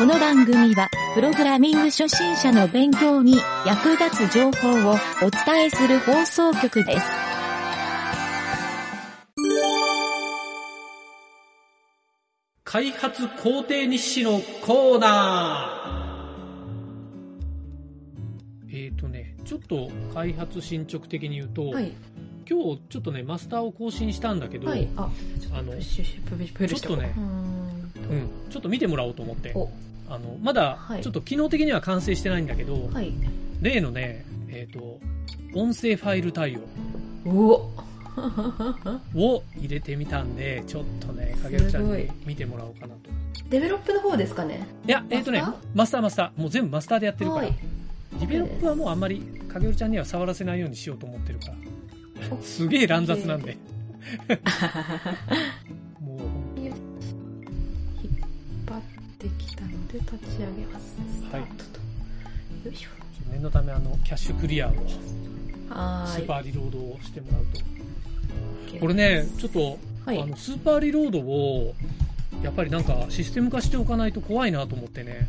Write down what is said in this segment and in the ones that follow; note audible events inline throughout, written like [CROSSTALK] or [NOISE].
この番組は、プログラミング初心者の勉強に役立つ情報をお伝えする放送局です。開発工程日誌のコーナーえっ、ー、とね、ちょっと開発進捗的に言うと、はい。今日ちょっとね、マスターを更新したんだけど、はい。あ、あのちょっとねうーんうん、ちょっと見てもらおうと思って、お、あのまだはいちょっと機能的には完成してないんだけど、はい。例のね、えっ、と、音声ファイル対応 [LAUGHS] [LAUGHS] を入れてみたんで、ちょっとね、影尾ちゃんに見てもらおうかなと。 develop の方ですかね？いや、えっ、とねマスター、マスターもう全部マスターでやってるから、はい。 develop はもうあんまり影尾ちゃんには触らせないようにしようと思ってるから。おすげえ乱雑なんで。[LAUGHS] で立ち上げます。スタートと。よいしょ。念のためあの、キャッシュクリアを。スーパーリロードをしてもらうと。これね、ちょっと、はいあの、スーパーリロードを、やっぱりなんかシステム化しておかないと怖いなと思ってね。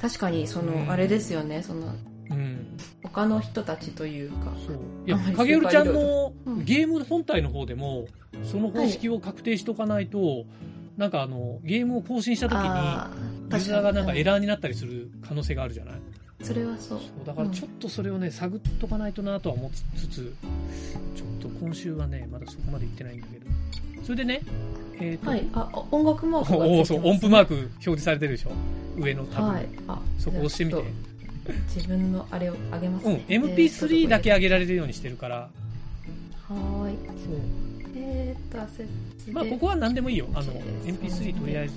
確かに、そうんの、あれですよね、その、うん。他の人たちというか。そう。いや影尾ちゃんのうんゲーム本体の方でも、その方式を確定しておかないと、なんかあの、ゲームを更新した時に、あユーザーがなんかエララーになったりする可能性があるじゃない？それはそう。だからちょっとそれをね、探っとかないとなとは思いつつ、ちょっと今週はね、まだそこまで行ってないんだけど。それでね、えっ、と、はい。あ、音楽マークがついてます、おおそう、音符マーク表示されてるでしょ？上のタブ、はい。あ、そこ押してみて自分のあれを上げますうんね。、MP3 だけ上げられるようにしてるから、はーい。そう。えーっと、アセットで。まあ、ここは何でもいいよ。あの、OK MP3 とりあえず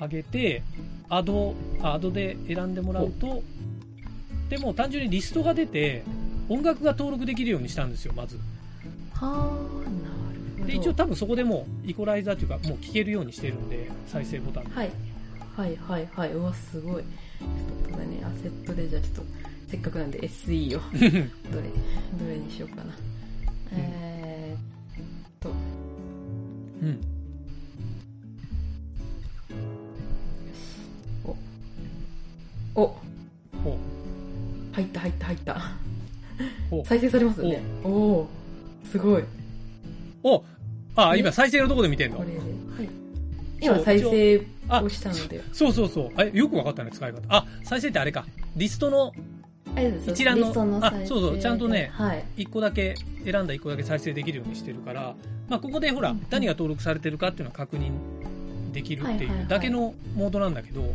上げて、アド、あアドで選んでもらうと、でも単純にリストが出て、音楽が登録できるようにしたんですよ、まず。はー、なるほど。で、一応多分そこでもうイコライザーというか、もう聴けるようにしてるんで、再生ボタンで。はい。はいはいはい。うわ、すごい。ちょっとね、アセットで、じゃあちょっと、せっかくなんで SE を、[LAUGHS] どれ、どれにしようかな。えーっと、うん。再生されますよね。おおーすごい。おあ、え今再生のとこで見てんの？これで。はい。今再生あをしたので。そうそうそう。あよくわかったね、使い方。あ、再生ってあれか。リストの一覧のあそうそうちゃんとねはい。1個だけ、選んだ1個だけ再生できるようにしてるから、まあ、ここでほら、うんうん何が登録されてるかっていうのは確認できるっていはいはいはいうだけのモードなんだけど、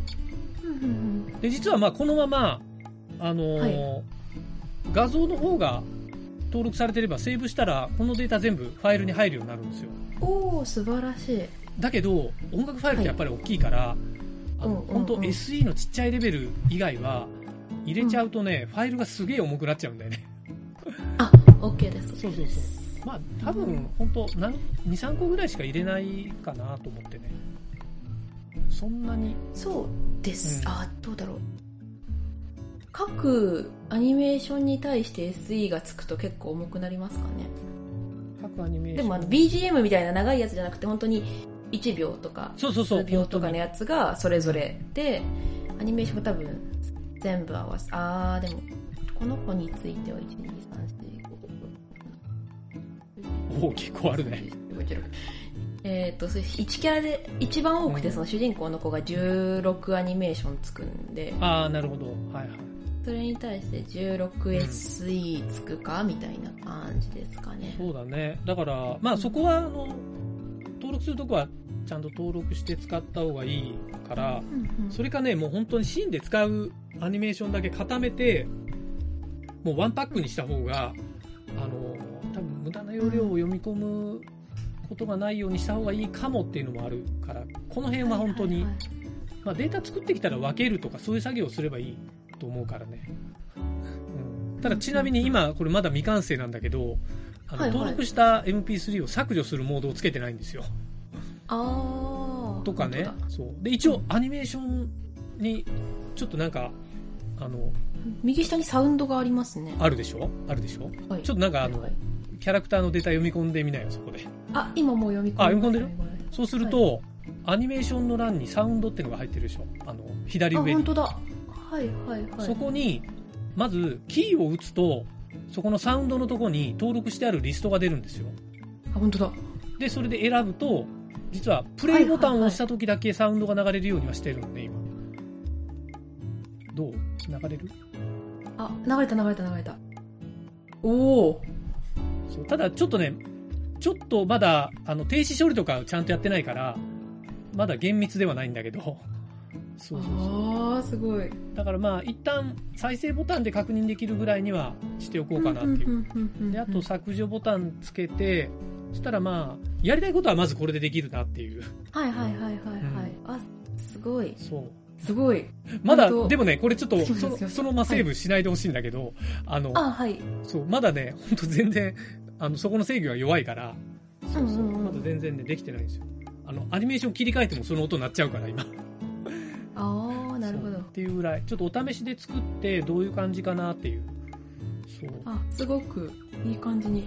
で、実はまあ、このまま、あのー画像の方が登録されてれば、セーブしたら、このデータ全部ファイルに入るようになるんですよ。うん、おお素晴らしい。だけど、音楽ファイルってやっぱり大きいから、あの、うんうんうん本当 SE のちっちゃいレベル以外は、入れちゃうとね、ファイルがすげえ重くなっちゃうんだよね。あ、OK です。そうそうそう。まあ、多分、本当なん2、3個ぐらいしか入れないかなと思ってね。そんなに、そうです。うんあ、どうだろう。各アニメーションに対して SE がつくと結構重くなりますかね？各アニメーション。でもあの BGM みたいな長いやつじゃなくて本当に1秒とかそうそうそう。数秒とかの本やつがそれぞれで、アニメーションが多分全部合わせ、あーでも、この子については1、2、3、4、5、当におー結構あるね。6、えっ、と、それ1キャラで、一番多くてうんその主人公の子が16アニメーションつくんで、ああ、なるほど。はいはい。それに対して 16SE つくかみたいな感じですかね。そうだね。だから、まあそこは、あの、登録するとこはちゃんと登録して使った方がいいから、うんうんそれかね、もう本当にシーンで使うアニメーションだけ固めて、もうワンパックにした方が、あの、多分無駄な容量を読み込むことがないようにした方がいいかもっていうのもあるから、この辺は本当に、はいはいはいまあデータ作ってきたら分けるとかそういう作業をすればいいと思うからね。うん、ただちなみに今これまだ未完成なんだけど、あのはいはい登録した MP3 を削除するモードをつけてないんですよ。あーとかね。そう。で、一応アニメーションにちょっとなんか、あの、右下にサウンドがありますね。あるでしょ？あるでしょ？はいちょっとなんかあのはいはいキャラクターのデータ読み込んでみなよ、そこで。あ、今もう読み込んであ読み込んでる？そうすると、アニメーションの欄にサウンドっていうのが入ってるでしょ？あの、左あ、上に本。当だ。はいはいはい。そこに、まず、キーを打つと、そこのサウンドのとこに登録してあるリストが出るんですよ。あ、本当だ。で、それで選ぶと、実は、プレイボタンを押した時だけサウンドが流れるようにはしてるんで、今。どう？流れる？あ、流れた流れた流れた。おお。ただ、ちょっとね、ちょっとまだ、あの、停止処理とかちゃんとやってないから、まだ厳密ではないんだけど、そうそうそう。ああ、すごい。だからまあ、一旦、再生ボタンで確認できるぐらいにはしておこうかなっていう。で、あと削除ボタンつけて、そしたらまあ、やりたいことはまずこれでできるなっていう。はいはいはいはいはい。あ、すごい。そう。すごい。まだ、でもね、これちょっと、その、そのままセーブしないでほしいんだけど、あの、あ、はい。そう、まだね、ほんと全然、あの、そこの制御が弱いから、そうそう、うんうんうんまだ全然ね、できてないんですよ。あの、アニメーション切り替えてもその音鳴っちゃうから、今。ああ、なるほどっ。ていうぐらい、ちょっとお試しで作って、どういう感じかなっていう。そう。あ、すごくいい感じに。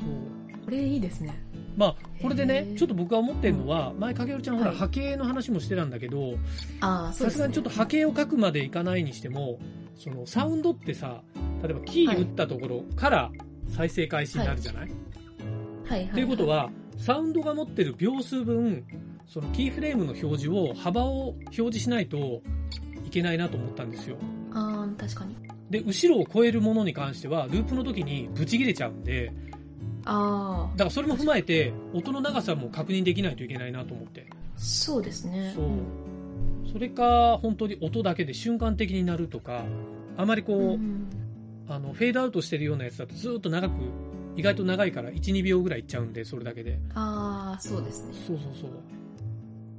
これいいですね。まあ、これでねちょっと僕が思ってるのは、前、かげるちゃんほら、はい波形の話もしてたんだけど。さすがにちょっと波形を書くまでいかないにしても、その、サウンドってさ、例えばキー打ったところから再生開始になるじゃない、はいはい。ということ、は、サウンドが持ってる秒数分、そのキーフレームの表示を、幅を表示しないといけないなと思ったんですよ。ああ、確かに。で、後ろを超えるものに関しては、ループの時にブチ切れちゃうんで、あだからそれも踏まえて、音の長さも確認できないといけないなと思って。あ、そうですね。そう。それか、本当に音だけで瞬間的になるとか、あまりこう、んあの、フェードアウトしてるようなやつだとずっと長く、意外と長いから1、2秒ぐらいいっちゃうんで、それだけで。ああ、そうですね。そうそうそう。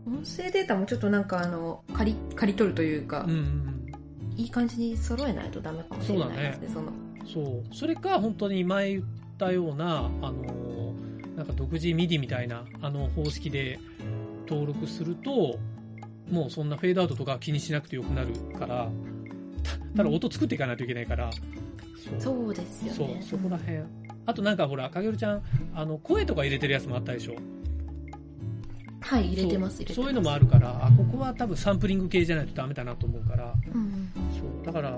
音声データもちょっとなんかあの、借り、借り取るというか、うんうんうん。いい感じに揃えないとダメかもしれないですね、その。そう。それか、本当に前言ったような、あの、なんか独自 MIDI みたいな、あの方式で登録すると、もうそんなフェードアウトとか気にしなくてよくなるから、たただ音作っていかないといけないから、そうそうですよそうね。そこら辺。あとなんかほら、かげるちゃん、あの、声とか入れてるやつもあったでしょはい、入れてます、そういうのもあるから、あ、ここは多分サンプリング系じゃないとダメだなと思うから、うんうん。そう。だから、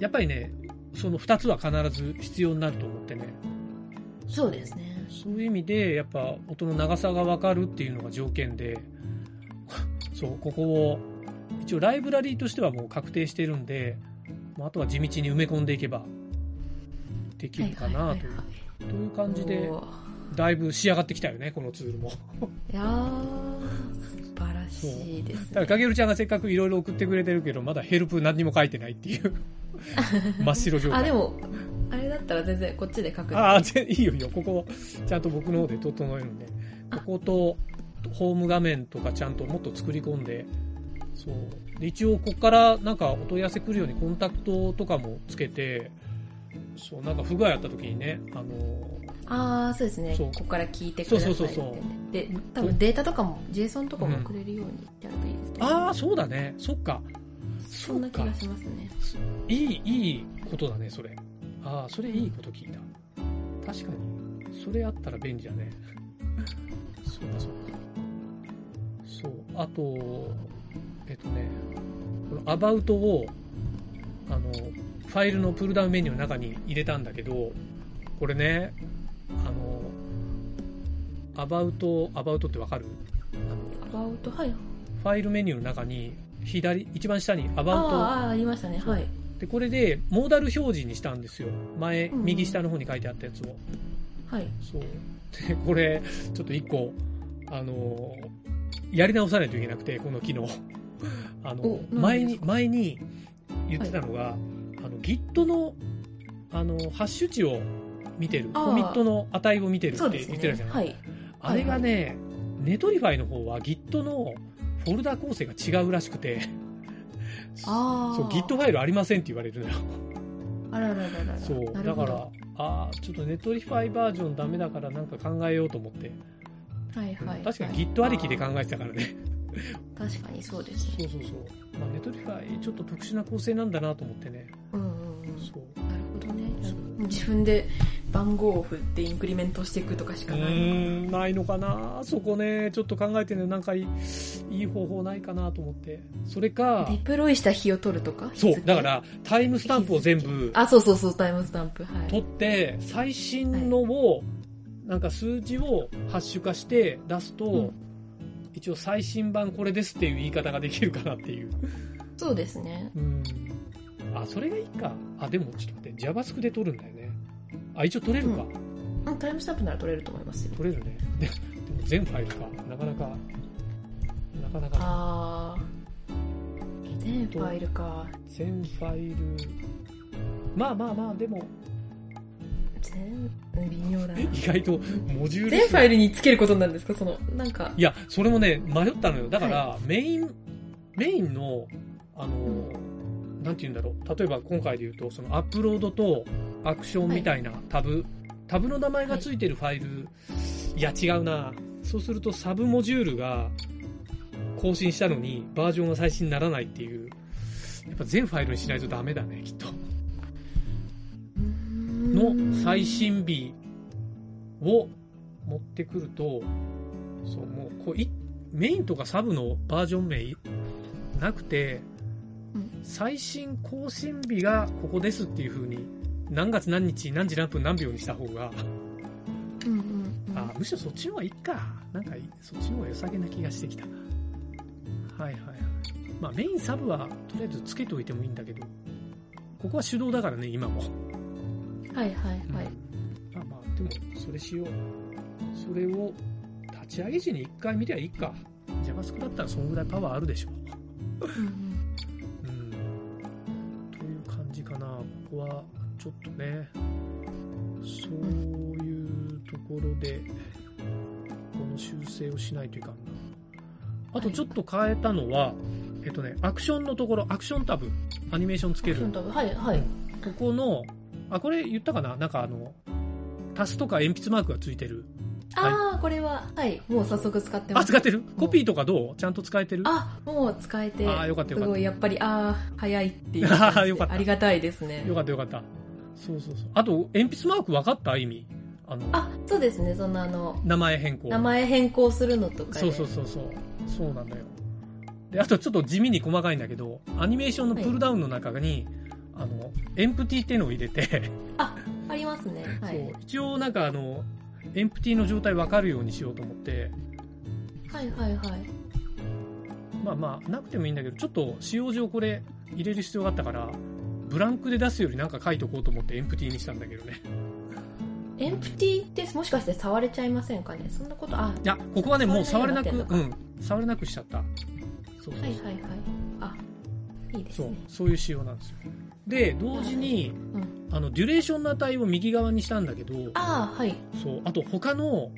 やっぱりね、その二つは必ず必要になると思ってね。そうですね。そういう意味で、やっぱ音の長さがわかるっていうのが条件で、[LAUGHS] そう、ここを、一応ライブラリーとしてはもう確定してるんで、あとは地道に埋め込んでいけば、できるかなという、という感じで、だいぶ仕上がってきたよね、このツールも。いやー、素晴らしいですだから、ね。かげるちゃんがせっかくいろいろ送ってくれてるけど、まだヘルプ何にも書いてないっていう、[LAUGHS] 真っ白状態。あ、でも、あれだったら全然こっちで書く。ああ、ぜいいよいいよ。ここ、ちゃんと僕の方で整えるんで。ここと、ホーム画面とかちゃんともっと作り込んで、そう。で、一応、ここからなんかお問い合わせ来るようにコンタクトとかもつけて、そう、なんか不具合あった時にね、あの、ああ、そうですね。ここから聞いてくださいそうそうそうそうで、多分データとかも、JSON とかも送れるようにやるといいですね。ああ、そうだね。そっか。そんな気がしますね。いい、いいことだね、それ。ああ、それいいこと聞いた。確かに。それあったら便利だね。[LAUGHS] そうか、そうか。そう。あと、えっとね、このアバウトを、あの、ファイルのプルダウンメニューの中に入れたんだけど、これね、アバウト、アバウトってわかる？アバウト、はい。ファイルメニューの中に、左、一番下にアバウトああ、ありましたね。はい。で、これで、モーダル表示にしたんですよ。前、うん右下の方に書いてあったやつを。はい。そう。で、これ、ちょっと一個、あのーやり直さないといけなくて、この機能。[LAUGHS] あの前に前に言ってたのが、あの、Git の、あの、ハッシュ値を見てる、コミットの値を見てるって言ってたじゃ。ない、はい。あれがね、 Netlify の方は Git のフォルダ構成が違うらしくて。そう、Git ファイルありませんって言われるのよ。あららららら。そう、だから、ああ、ちょっと Netlify バージョンダメだからなんか考えようと思って。はいはい。確かにはい Git ありきで考えてたからね。確かにそうですね。そうそうそう。まあ、 Netlify ちょっと特殊な構成なんだなと思ってね。うんうんうん。そう。なる。自分で番号を振ってインクリメントしていくとかしかない。ーん、ないのかなそこね、ちょっと考えてね、なんかいいいい方法ないかなと思って。それかデ、プロイした日を取るとか？そうだから、タイムスタンプを全部あ、そうそうそう、タイムスタンプ。はい。取って、最新のを、なんか数字をハッシュ化して出すと、うん一応最新版これですっていう言い方ができるかなっていう。そうですね。うん。あ、それがいいか。あ、でもちょっと待って、JavaScript で取るんだよね。あ、一応取れるか。うん、タイムスタンプなら取れると思いますよ。取れるね。ででも全ファイルか。なかなか、なかなか、あー。全ファイルか。全ファイル。まあまあまあ、でも、全、微妙だな。意外とモジュール数全ファイルにつけることなんですか？その、なんか。いや、それもね、迷ったのよ。だから、メイン、メインの、あの、なんて言うんだろう。例えば今回で言うと、そのアップロードとアクションみたいなタブ、タブの名前がついてるファイル、い、や違うな。そうするとサブモジュールが更新したのにバージョンが最新にならないっていう。やっぱ全ファイルにしないとダメだね、きっと。の最新日を持ってくると、そう、もう、こうい、メインとかサブのバージョン名なくて、うん最新更新日がここですっていう風に、何月何日何時何分何秒にした方が、うんうんうん。あ、むしろそっちの方がいいか。なんかい、そっちの方が良さげな気がしてきたな。はいはいはい。まあメインサブはとりあえずつけておいてもいいんだけど、ここは手動だからね、今も。はいはいはい。まあまあ、でも、それしよう。それを、立ち上げ時に一回見りゃいいか。JavaScript だったらそんぐらいパワーあるでしょ。うは、ちょっとね、そういうところで、この修正をしないといかんな。あとちょっと変えたのは、えっとね、アクションのところ、アクションタブ、アニメーションつける。はいはい。ここの、あ、これ言ったかな？なんかあの、足すとか鉛筆マークがついてる。ああ、これは、はい。もう早速使ってまあ、す。使ってる？コピーとかどう？ちゃんと使えてる？あ、もう使えて。あーよかったよかったすごい、やっぱり、ああ、早いっていうあ [LAUGHS] ー感じで。よかったありがたいですね。よかったよかった。そうそうそう。あと、鉛筆マーク分かった？意味？あの、あ、そうですね。そのあの、名前変更。名前変更するのとかで。そうそうそうそう。そうなんだよ。で、あとちょっと地味に細かいんだけど、アニメーションのプルダウンの中に、あの、エンプティっていうのを入れて、ありますね。はそうい。一応なんかあの、エンプティの状態分かるようにしようと思って、はいはいはい。まあまあ、なくてもいいんだけど、ちょっと使用上これ入れる必要があったから、ブランクで出すよりなんか書いとこうと思ってエンプティにしたんだけどね。エンプティってもしかして触れちゃいませんかね？そんなこと、あ、いや、ここはね、もう触触れなく、うん、触れなくしちゃった。そうそうそう。はいはいはい。あ、いいですそうね。、そういう仕様なんですよ。で、同時に、うん。あの、デュレーションの値を右側にしたんだけど、ああ、はい。そう、あと他の、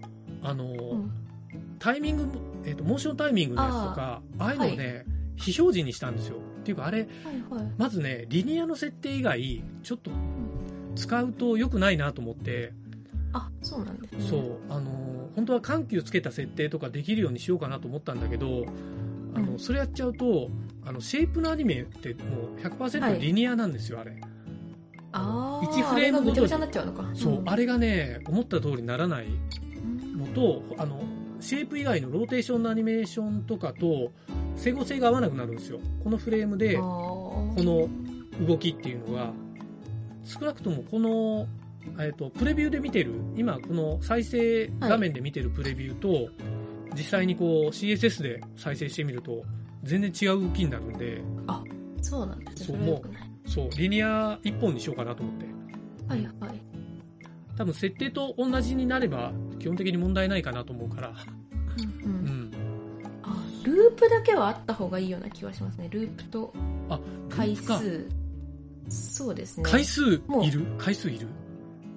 あの、うん。タイミング、えっ、と、モーションタイミングのやつとか、ああいうのをね、非表示にしたんですよ。っていうか、あれ、はいはい。まずね、リニアの設定以外、ちょっと使うと良くないなと思って、あ、そうなんですね。そう、あの、本当は緩急つけた設定とかできるようにしようかなと思ったんだけど、あの、うん。それやっちゃうと、あの、シェイプのアニメってもう100%リニアなんですよ、あれ。ああ、1フレームごとに。そう、ん。あれがね、思った通りにならないうん。のと、あの、シェイプ以外のローテーションのアニメーションとかと、整合性が合わなくなるんですよ。このフレームでここの動きっていうのが、少なくともこの、えっ、と、プレビューで見てる、今この再生画面で見てるプレビューと、実際にこう CSS で再生してみると、全然違う動きになるんで、そうなんですね。そうそう、リニア一本にしようかなと思って。はいはい。多分設定と同じになれば、基本的に問題ないかなと思うから。うんう。うんん。あ、ループだけはあった方がいいような気はしますね。ループとあ、回数。そうですね。回数いる？回数いる？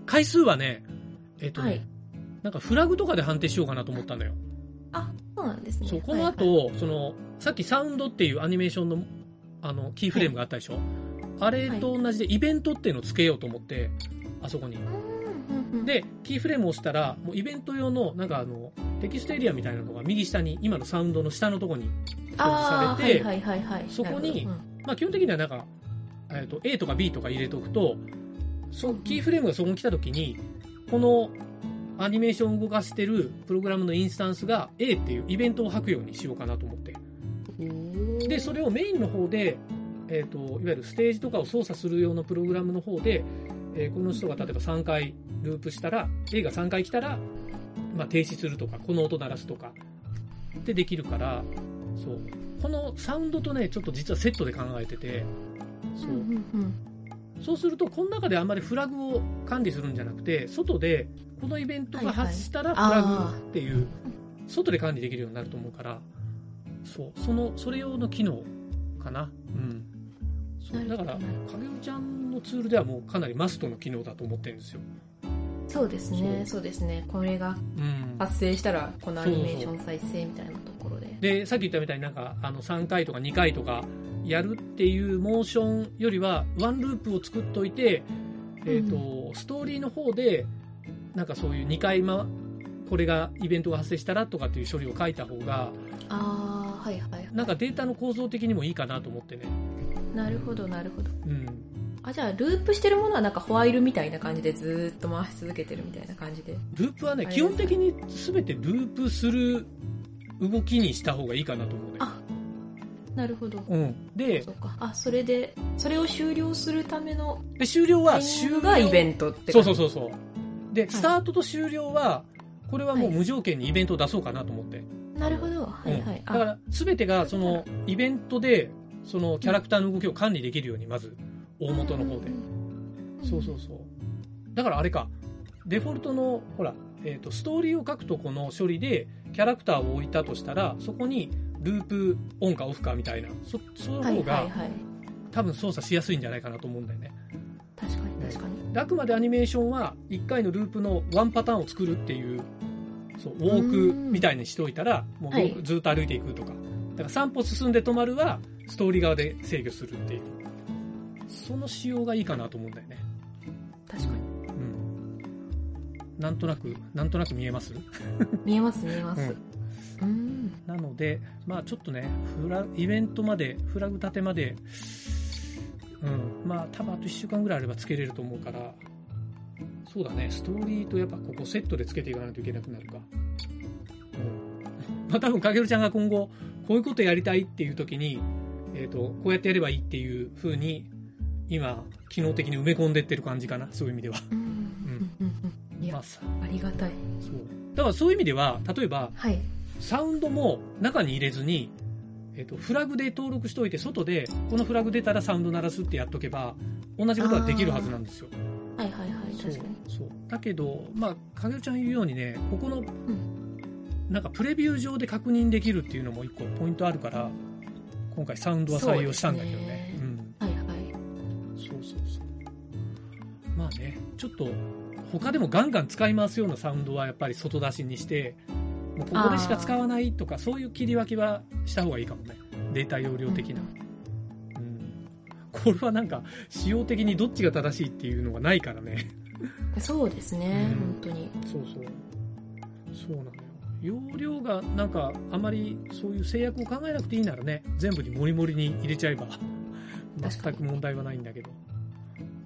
回数はね、えっ、とね、はいなんかフラグとかで判定しようかなと思ったんだよ。あ、そうなんですね。そう、この後、その、さっきサウンドっていうアニメーションの、あの、キーフレームがあったでしょ、あれと同じでイベントっていうのをつけようと思って、あそこに。で、キーフレームを押したら、もうイベント用の、なんかあの、テキストエリアみたいなのが右下に、今のサウンドの下のところに表示されて、はいはいはいはい。そこにうん。まあ基本的にはなんか、えっ、と、A とか B とか入れておくと、そう、キーフレームがそこに来た時に、このアニメーションを動かしてるプログラムのインスタンスが A っていうイベントを吐くようにしようかなと思って。で、それをメインの方で、えっ、と、いわゆるステージとかを操作する用のプログラムの方で、えーこの人が例えば3回ループしたら、A が3回来たら、まあ、停止するとか、この音鳴らすとか、でできるから、そう。このサウンドとね、ちょっと実はセットで考えてて、そう。うんうんうんそうすると、この中であんまりフラグを管理するんじゃなくて、外で、このイベントが発したらフラグっていう、外で管理できるようになると思うから、そう、その、それ用の機能かな。うん。そうだから影尾ちゃんのツールではもうかなりマストの機能だと思ってるんですよ。そうですねそそうですねこれがうん。発生したらこのアニメーション再生みたいなところでで、さっき言ったみたいになんか、あの、3回とか2回とかやるっていうモーションよりは、ワンループを作っといて、えっ、と、ストーリーの方で、なんかそういう2回ま、これが、イベントが発生したらとかっていう処理を書いた方が、ああはいはいはいなんかデータの構造的にもいいかなと思ってね。なるほどなるほどうん。あじゃあループしてるものはなんかホワイルみたいな感じでずーっと回し続けてるみたいな感じでループはね、基本的に全てループする動きにした方がいいかなと思うね。あなるほど。うん。でそうか。あそれでそれを終了するためので、終了は終了。グがイベントってそうそうそうそう。で、スタートと終了は、これはもうはい。無条件にイベントを出そうかなと思って。なるほど。はいはい、うんだから、すべてが、その、イベントで、その、キャラクターの動きを管理できるように、まず、大元の方で。そうそうそう。だからあれか、デフォルトの、ほら、えっ、と、ストーリーを書くとこの処理で、キャラクターを置いたとしたら、そこに、ループオンかオフかみたいな、そ、そのはい方が、はいはい多分操作しやすいんじゃないかなと思うんだよね。確かに確かに。であくまでアニメーションは1回のループのワンパターンを作るっていうそうウォークみたいにしておいたらもうはい。ずっと歩いていくとか、だから3歩進んで止まるはストーリー側で制御するっていう。その仕様がいいかなと思うんだよね。確かに。うん。なんとなくなんとなく見えます？[LAUGHS] 見えます見えます。うんうんなのでまあちょっとねフライベントまでフラグ立てまでうん。まあ多分あと1週間ぐらいあればつけれると思うからそうだね。ストーリーとやっぱここセットでつけていかないといけなくなるか。うん。まあ多分かげるちゃんが今後こういうことやりたいっていう時にえっ、とこうやってやればいいっていう風に今機能的に埋め込んでってる感じかな。そういう意味では。うん。うん。いやまあさ。ありがたい。そう。だからそういう意味では例えばはいサウンドも中に入れずに、えっとフラグで登録しておいて外でこのフラグ出たらサウンド鳴らすってやっとけば同じことができるはずなんですよ。はいはいはいそう確かに。そう。だけどまあ影尾ちゃん言うようにねここのん。なんかプレビュー上で確認できるっていうのも一個ポイントあるから今回サウンドは採用したんだけどね。はいはい。そうそうそう。まあねちょっと他でもガンガン使い回すようなサウンドはやっぱり外出しにしてもうここでしか使わないとかそういう切り分けはした方がいいかもね。データ容量的な、うん、これはなんか仕様的にどっちが正しいっていうのがないからね。そうですね、うん。本当に。そうそう。そうなのよ。容量がなんかあまりそういう制約を考えなくていいならね全部にモリモリに入れちゃえば全く問題はないんだけど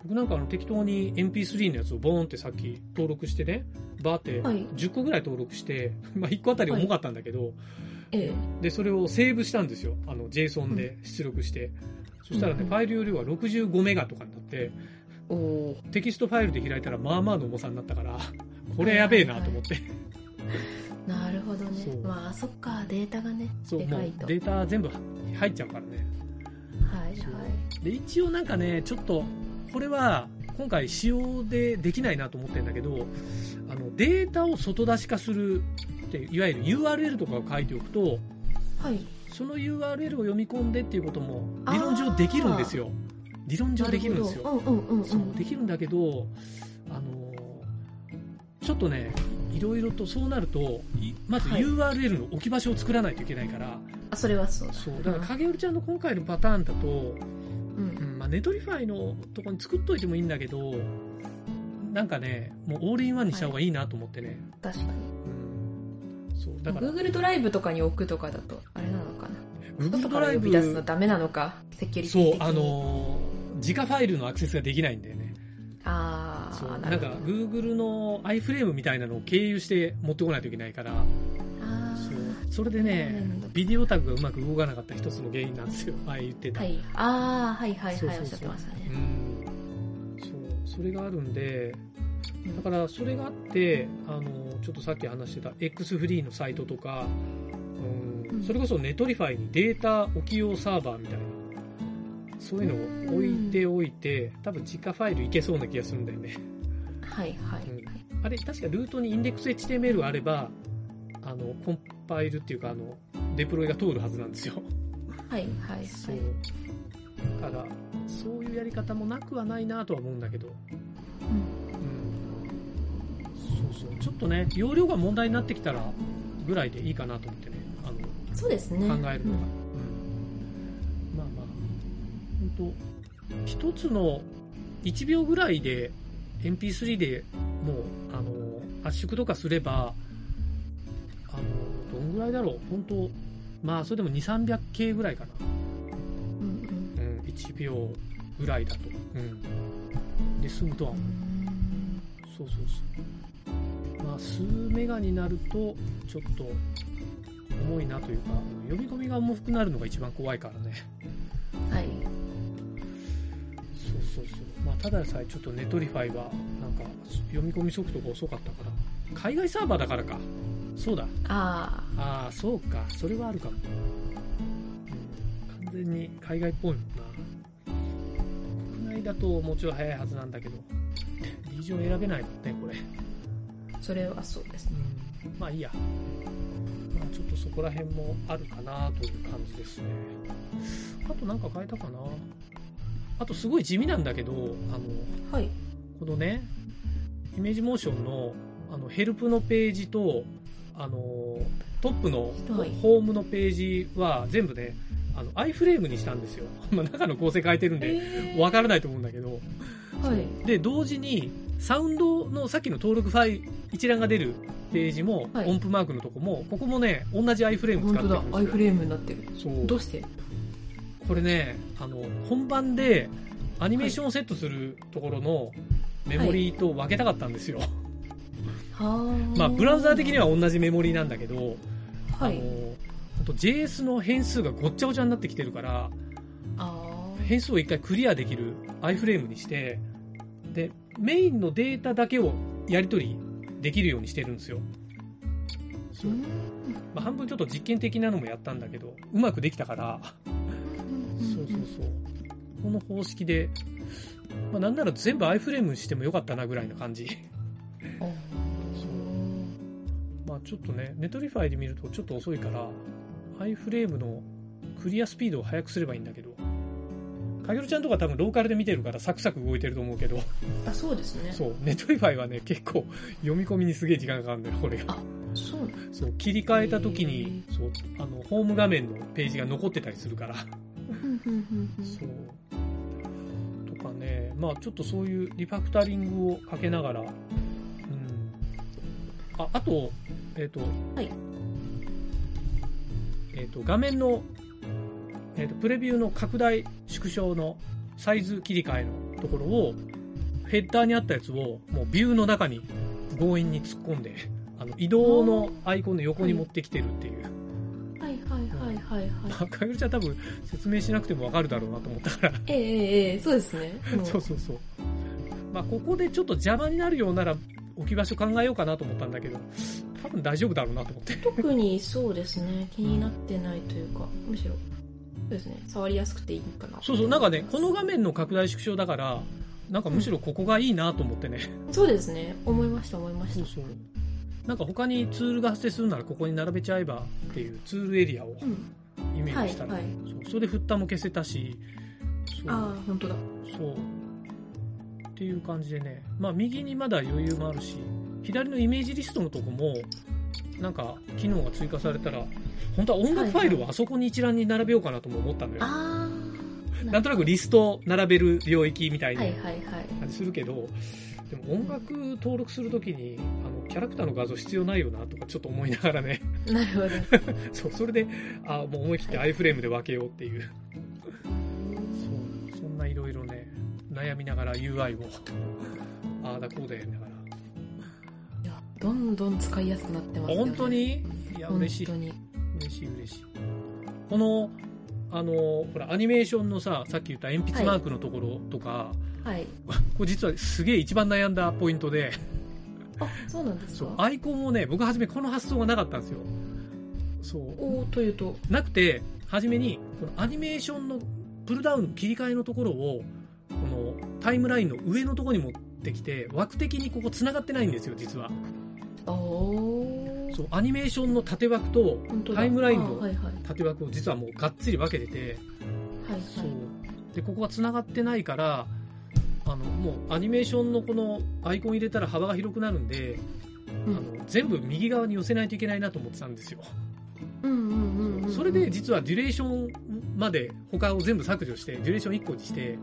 僕なんかあの適当に MP3 のやつをボーンってさっき登録してねバーってはい。10個ぐらい登録して、[LAUGHS] まあ1個あたり重かったんだけど、ええ。でそれをセーブしたんですよ。あの JSON で出力して、そしたらね、うん。ファイル容量が65メガとかになっておおテキストファイルで開いたらまあまあの重さになったから [LAUGHS] これやべえなと思って、なるほどね。まあそっかデータがねでかいと。データ全部入っちゃうからね。はいはい。で一応なんかねちょっとこれは今回仕様でできないなと思ってるんだけどあのデータを外出し化するっていわゆる URL とかを書いておくとはい。その URL を読み込んでっていうことも理論上できるんですよ。理論上できるんですよ。うんうんうんうそうん。できるんだけどあのちょっとねいろいろとそうなるといまずはい。URL の置き場所を作らないといけないから、あそれはそうだ。そうだから影織ちゃんの今回のパターンだと、 Netlify のとこに作っといてもいいんだけどなんかねもうオールインワンにした方がいいなと思ってね、確かに。うん、そうだから。Google ドライブとかに置くとかだとあれなのかな。Google ドライブ呼び出すのダメなのかセキュリティそうあのー直ファイルのアクセスができないんだよね。あそうああ、なんか Google の iFrame みたいなのを経由して持ってこないといけないから、あそう。ーそれでねビデオタグがうまく動かなかった一つの原因なんですよ。前言ってた、はい。ああ、はいはいはい、おっしゃってましたね。うん。そう。それがあるんでだからそれがあってあのちょっとさっき話してた X フリーのサイトとか、うん。うん。それこそ Netlify にデータ置き用サーバーみたいなそういうのを置いておいて多分実家ファイルいけそうな気がするんだよね。はいはい。うん。あれ確かルートにインデックス HTML があればあのコンパイルっていうかあのデプロイが通るはずなんですよ。はいはいそう。はい。だからそういうやり方もなくはないなとは思うんだけど。うん。そうそう。ちょっとね容量が問題になってきたらぐらいでいいかなと思ってね。あのそうですね。考えるのが、うん。まあまあ。本当一つの1秒ぐらいで MP3 でもうあの圧縮とかすればぐらいだろう？本当まあそれでも2 3 0 0 k ぐらいかな、うんうんうん、1秒ぐらいだと、うん、で済むとはう思う、んそうそうそうまあ数メガになるとちょっと重いなというか読み込みが重くなるのが一番怖いからねはい。そうそうそう。まあ、ただでさえちょっと Netlify は、なんか、読み込み速度が遅かったから。海外サーバーだからか。そうだ。あああ、そうか。それはあるかも。うん、完全に海外っぽいもんな。国内だともうちょい早いはずなんだけど、リージョン選べないもんね、これ。あ、それはそうですね。うん、まあいいや。まあちょっとそこら辺もあるかなという感じですね。あとなんか変えたかなあとすごい地味なんだけど、あの、はい。このね、イメージモーションのあのヘルプのページと、あのトップのはいホームのページは全部ね、あの iFrame にしたんですよ。[LAUGHS] まあ中の構成変えてるんで、えわからないと思うんだけど。はい。で、同時に、サウンドのさっきの登録ファイル、一覧が出るページも、はい音符マークのとこも、ここもね、同じ iFrame 使本当だってるんですよ。。アイフレームになってる。そうどうして？これね、あの、本番でアニメーションをセットするところのメモリーと分けたかったんですよ。はあ。まあ、ブラウザー的には同じメモリーなんだけど、はい。あの、JS の変数がごっちゃごちゃになってきてるから、あ変数を一回クリアできる iFrame にして、で、メインのデータだけをやり取りできるようにしてるんですよ。ー。そうう。まあ、半分ちょっと実験的なのもやったんだけど、うまくできたから、そうそうそう。この方式で、まあ、なんなら全部 iFrame にしてもよかったなぐらいな感じ。あまあちょっとね、 Netlify で見るとちょっと遅いから、iFrame のクリアスピードを速くすればいいんだけど、かげるちゃんとか多分ローカルで見てるからサクサク動いてると思うけど、あ、そうですね。そう、 Netlify はね、結構読み込みにすげえ時間かかるんだよ、これが。そうそう、切り替えた時に、そう、あの、ホーム画面のページが残ってたりするから。そう。とかね、まあちょっとそういうリファクタリングをかけながら、うん。あ、あと、えっ、と、はいえっ、と、画面の、えっ、と、プレビューの拡大縮小のサイズ切り替えのところを、ヘッダーにあったやつを、もうビューの中に強引に突っ込んで、あの、移動のアイコンの横に持ってきてるっていう。はいはいはいはいはい。まあ、かぐるちゃん多分説明しなくてもわかるだろうなと思ったから、ええええええそうですね。[LAUGHS] もそうそうそう。まあ、ここでちょっと邪魔になるようなら置き場所考えようかなと思ったんだけど、多分大丈夫だろうなと思って。特にそうですね。気になってないというか、むしろ、そうですね。触りやすくていいかな。そうそう、なんかね、この画面の拡大縮小だから、なんかむしろここがいいなと思ってね。そうですね。思いました思いました。そうそう。なんか他にツールが発生するならここに並べちゃえばっていうツールエリアをうん。イメージしたら、はいはいそうそれでフッターも消せたし、ああ、本当だ。そう。っていう感じでね。まあ、右にまだ余裕もあるし、左のイメージリストのとこも、なんか、機能が追加されたら、本当は音楽ファイルをあそこに一覧に並べようかなとも思ったのよ。ああ。なんとなくリスト並べる領域みたいなはいはいはい。感じするけど、でも音楽登録するときに、あの、キャラクターの画像必要ないよなとかちょっと思いながらね。なるほど。[LAUGHS] そう、それで、あもう思い切って iFrame で分けようっていう。そう、そんないろいろね、悩みながら UI をああだこうだやりながら。どんどん使いやすくなってますよね。本当に？いや、本嬉しい当。に。嬉しい嬉しい。この、あの、ほら、アニメーションのさ、さっき言った鉛筆マークのところとか、はい。これ実はすげえ一番悩んだポイントで、あ、そうなんですか？アイコンもね、僕初めこの発想がなかったんですよ。そう。おーというと？なくて、初めに、このアニメーションのプルダウンの切り替えのところを、このタイムラインの上のところに持ってきて、枠的にここ繋がってないんですよ、実は。そう、アニメーションの縦枠とタイムラインの。縦枠を実はもうがっつり分けてて、はいそうはい。。で、ここが繋がってないから、あの、もうアニメーションのこのアイコン入れたら幅が広くなるんで、うんあの全部右側に寄せないといけないなと思ってたんですよ。それで実はデュレーションまで他を全部削除して、デュレーション1個にして、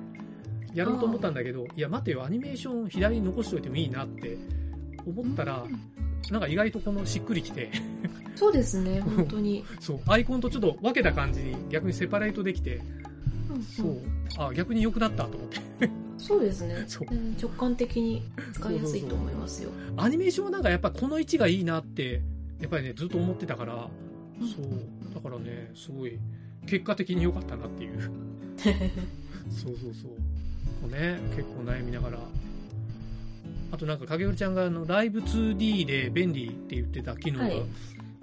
やろうと思ったんだけど、いや待てよ、アニメーション左に残しておいてもいいなって思ったら、なんか意外とこのしっくりきて、そうですね、[LAUGHS] 本当に。そう、アイコンとちょっと分けた感じに逆にセパレートできて、うんそう、あ、逆に良くなったと思って。そうですね [LAUGHS] 直感的に使いやすいと思いますよ。アニメーションはなんかやっぱこの位置がいいなって、やっぱりね、ずっと思ってたから、そう、だからね、すごい、結果的に良かったなっていう。[LAUGHS] そうそうそう。こうね、結構悩みながら。あとなんか影織ちゃんがあのライブ 2D で便利って言ってた機能が、はい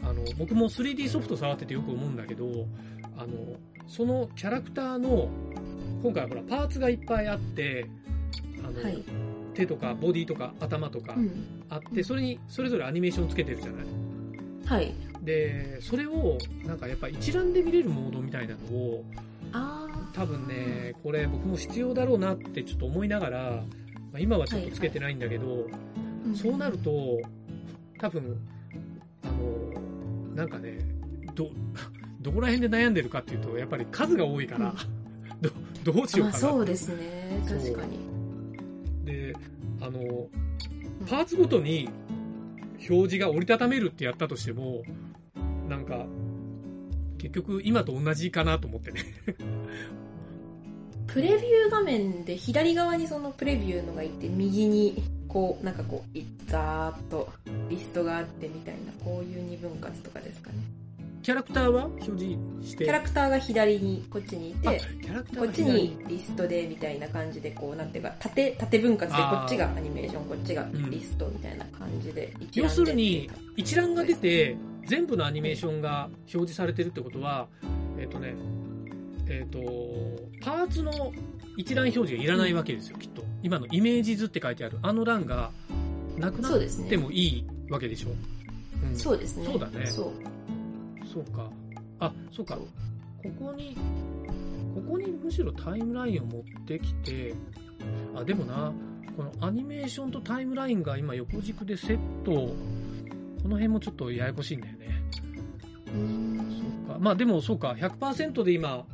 あの僕も 3D ソフト触っててよく思うんだけど、あのそのキャラクターの今回はほらパーツがいっぱいあって、あの、はい。手とかボディとか頭とかうん。あって、それにそれぞれアニメーションつけてるじゃない？はい。で、それをなんかやっぱ一覧で見れるモードみたいなのをあ多分ね、これ僕も必要だろうなってちょっと思いながら、まあ、今はちょっとつけてないんだけど、ー。そうなると、多分、あの、なんかね、ど、[LAUGHS] どこら辺で悩んでるかっていうと、やっぱり数が多いから、[LAUGHS] ど、どうしようかなそうですね。確かに。で、あの、パーツごとに表示が折りたためるってやったとしても、なんか、結局今と同じかなと思ってね。[LAUGHS] プレビュー画面で左側にそのプレビューのがいて、右にこう、なんかこう、いざーっとリストがあってみたいな、こういう二分割とかですかね。キャラクターは表示して。キャラクターが左に、こっちにいあて、キャラクターこっちにリストでみたいな感じで、こう、なんていうか、縦、縦分割で、こっちがアニメーション、こっちがんリストみたいな感じで、一要覧でするに、一覧が出て、全部のアニメーションが表示されてるってことは、えっ、とね、えっ、と、パーツの一覧表示がいらないわけですよ、きっと。今のイメージ図って書いてある、あの欄がなくなって。もいいわけでしょ？うんそうですね。そうだねそう。そうか。あ、そうか。ここに、ここにむしろタイムラインを持ってきて、あ、でもな、このアニメーションとタイムラインが今横軸でセット、この辺もちょっとややこしいんだよね。うーんそうか。まあでもそうか、100%で今、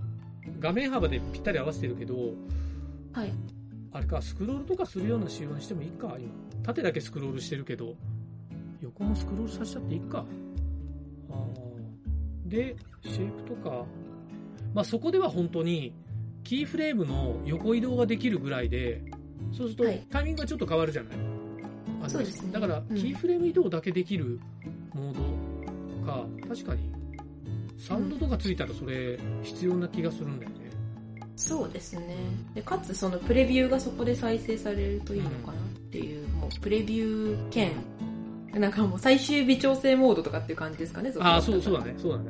画面幅でぴったり合わせてるけど、はい。あれか、スクロールとかするような仕様にしてもいいか、今。縦だけスクロールしてるけど、横もスクロールさせちゃっていいか。あー。で、シェイプとか、まあそこでは本当に、キーフレームの横移動ができるぐらいで、そうするとはい。タイミングがちょっと変わるじゃない、あのそうですね。だから、うん。キーフレーム移動だけできるモードか、確かに、サウンドとかついたらそれ必要な気がするんだよね。そうですね。で、かつそのプレビューがそこで再生されるといいのかなっていう、もうプレビュー兼、なんかもう最終微調整モードとかっていう感じですかね、ああ、そう、そうだね、そうだね。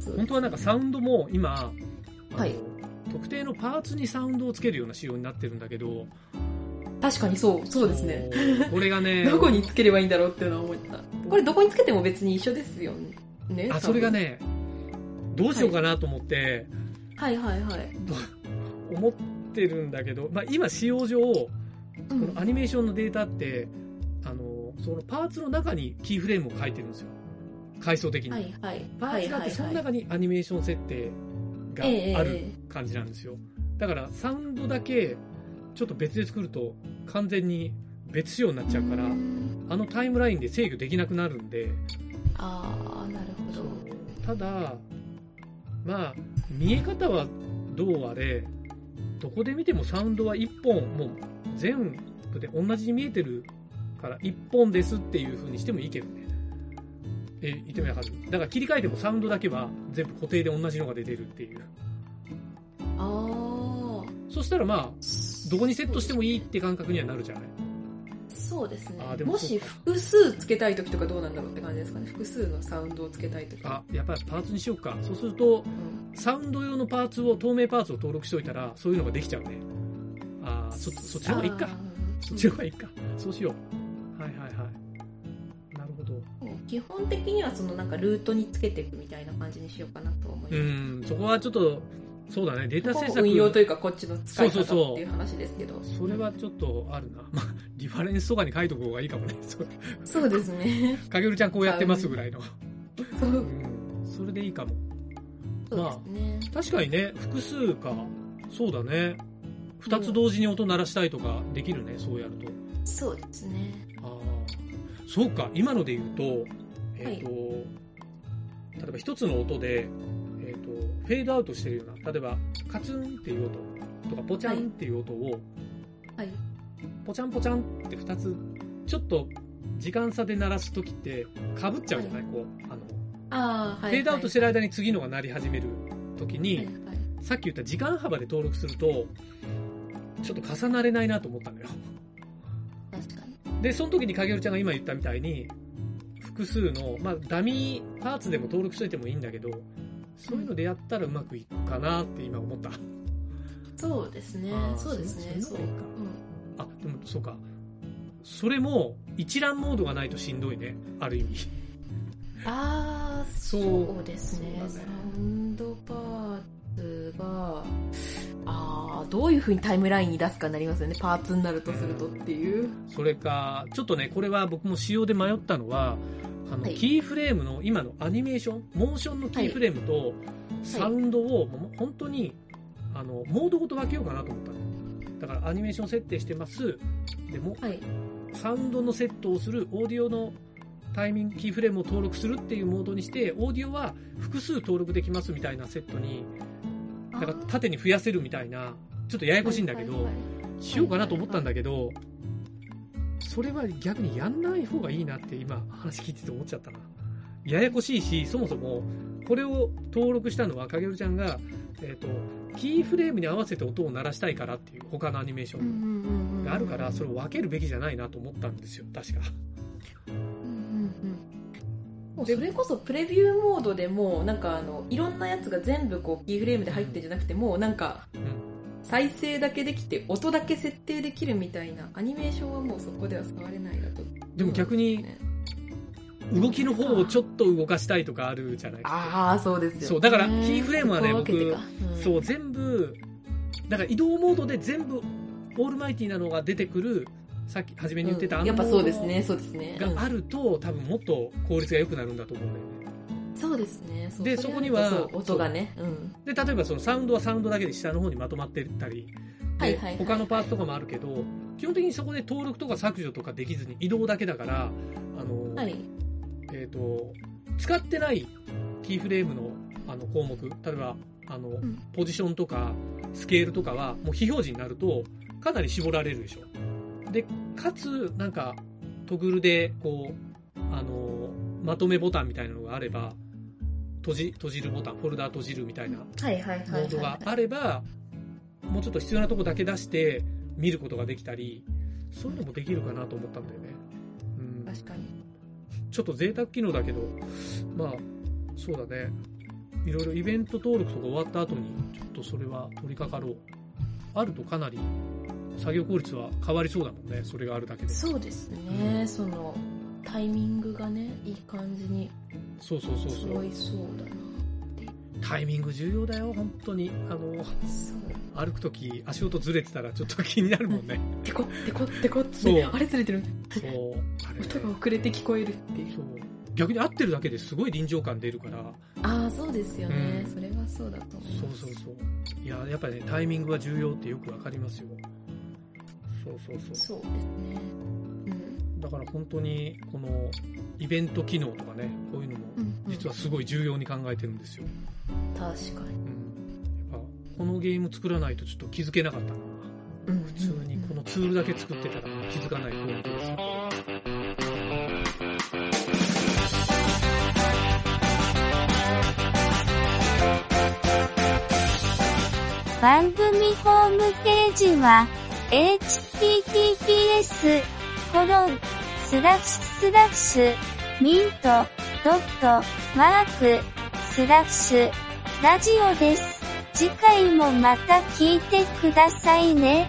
そう本当はなんかサウンドも今、はい特定のパーツにサウンドをつけるような仕様になってるんだけど、確かにそう、そうですね。これがね、[LAUGHS] どこにつければいいんだろうっていうのは思った。これどこにつけても別に一緒ですよね。あ、それが。ね、どうしようかなと思って、はいはいはい。思ってるんだけど、まあ今使用上、こうんのアニメーションのデータって、あの、そのパーツの中にキーフレームを書いてるんですよ。階層的に。はいはい。パーツがあって、そのはいはい中にアニメーション設定がええあるえ感じなんですよ。だからサウンドだけちょっと別で作ると完全に別仕様になっちゃうから、ーんあのタイムラインで制御できなくなるんで、あー、なるほど。ただ、まあ、見え方はどうあれ、どこで見てもサウンドは1本、もう全プで同じに見えてるから1本ですっていう風にしてもいいけどね。え、言ってみわかる？だから切り替えてもサウンドだけは全部固定で同じのが出てるっていう。ああそしたらまあ、どこにセットしてもいいって感覚にはなるじゃないそうですねあーでももし複数つけたい時とかどうなんだろうって感じですかね複数のサウンドをつけたい時あ、やっぱりパーツにしようか。そうすると、うんサウンド用のパーツを、透明パーツを登録しておいたら、そういうのができちゃうね。ああ、そ、そっちの方がいいか。あそっちの方がいいか。そうしよう。はいはいはい。なるほど。ー基本的にはそのなんかルートにつけていくみたいな感じにしようかなと思います、うん、そこはちょっと、そうだね、データ制作。運用というかこっちの使い方っていう話ですけどそれはちょっとあるな。まあ、リファレンスとかに書いとく方がいいかもね。そうですねかげるちゃんこうやってますぐらいの。そううん、それでいいかも。そうですね、確かにね、複数か。そうだね。二つ同時に音鳴らしたいとかできるね、そうやると。そうですねああ。そうか、今ので言うと、えっ、と、例えば一つの音で、えっ、と、フェードアウトしてるような、例えば、カツンっていう音とか、ポチャンっていう音を、はいポチャンポチャンって二つ、ちょっと時間差で鳴らすときって、被っちゃうじゃない、こう、あの、ああはいフェードアウトしてるる間に次のが鳴り始めるときに、はいはい。さっき言った時間幅で登録すると、ちょっと重なれないなと思ったのよ。確かに。で、その時に影るちゃんが今言ったみたいに、複数の、まあ、ダミーパーツでも登録しといてもいいんだけど、そういうのでやったらうまくいくかなって今思った。そうですね。そうですね。そうか。うんあ、でもそうか。それも一覧モードがないとしんどいね。ある意味。ああそうですねねサウンドパーツがああどういうふうにタイムラインに出すかになりますよねパーツになるとするとっていうそれか、ちょっとね、これは僕も仕様で迷ったのは、あの、はいキーフレームの今のアニメーション、モーションのキーフレームとサウンドをもう本当に、あの、モードごと分けようかなと思ったの。だからアニメーション設定してます。でも、はいサウンドのセットをする、オーディオのタイミング、キーフレームを登録するっていうモードにして、オーディオは複数登録できますみたいなセットに、なんか縦に増やせるみたいな、ちょっとややこしいんだけど、しようかなと思ったんだけど、それは逆にやんない方がいいなって今話聞いてて思っちゃったな。ややこしいし、そもそもこれを登録したのは影るちゃんが、えっ、と、キーフレームに合わせて音を鳴らしたいからっていう他のアニメーションがあるから、それを分けるべきじゃないなと思ったんですよ、確か。それこそプレビューモードでもうなんかあのいろんなやつが全部こうキーフレームで入ってるんじゃなくてもうなんかうん。再生だけできて音だけ設定できるみたいなアニメーションはもうそこでは触れないだと。でも逆にね動きの方をちょっと動かしたいとかあるじゃないですか。ああそうですよ。ねそうだからキーフレームはねそこ分けてか。ん。そう、全部、だから移動モードで全部、オールマイティなのが出てくる、さっき初めに言ってた、うん。やっぱそうですねそうですね。があると、多分もっと効率が良くなるんだと思うんだよね。うんそうですねでれそこには音がね。うん。で、例えばそのサウンドはサウンドだけで下の方にまとまってたり、ではいはいはい他のパーツとかもあるけど、基本的にそこで登録とか削除とかできずに移動だけだから、あの、はいえっ、と、使ってないキーフレームのあの項目、例えば、あの、んポジションとか、スケールとかは、もう非表示になると、かなり絞られるでしょ。で、かつ、なんか、トグルで、こう、あの、まとめボタンみたいなのがあれば、閉じ、閉じるボタン、フォルダー閉じるみたいなモードがあれば、もうちょっと必要なとこだけ出して、見ることができたり、そういうのもできるかなと思ったんだよね。うん。確かにちょっと贅沢機能だけど、まあ、そうだね。いろいろイベント登録とか終わった後に、ちょっとそれは取り掛かろう。あるとかなり作業効率は変わりそうだもんね、それがあるだけで。そうですねそのタイミングがねいい感じにそうそうそうそう。揃いそうだなタイミング重要だよ、本当に。あの、歩くとき足音ずれてたらちょっと気になるもんね。テコテコテコってそうあれずれてるそう。あれね音が遅れて聞こえるっていうそう。逆に合ってるだけですごい臨場感出るから、ああそうですよね、うんそれはそうだと思いそうますそうそう。いや、やっぱりね、タイミングは重要ってよくわかりますよ。そうそうそう。そうですねうんだから本当に、この、イベント機能とかね、こういうのも、実はすごい重要に考えてるんですよ。確かに、うん。やっぱ、このゲーム作らないとちょっと気づけなかったな。うん、普通にこののツールだけ作ってたら気づかないポイントですよ。番組ホームページは、https, コロン、スラッシュスラッシュ、ミント、ドット、マーク、スラッシュ、ラジオです。次回もまた聞いてくださいね。